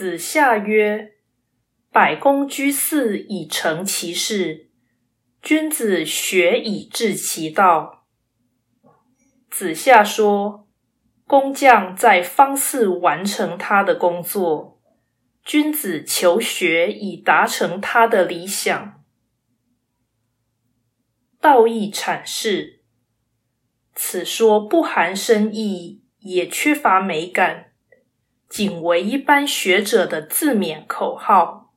子夏曰：“百工居肆以成其事，君子学以致其道。”子夏说：“工匠在方肆完成他的工作，君子求学以达成他的理想。”道义阐释：此说不含深意，也缺乏美感。仅为一般学者的自勉口号。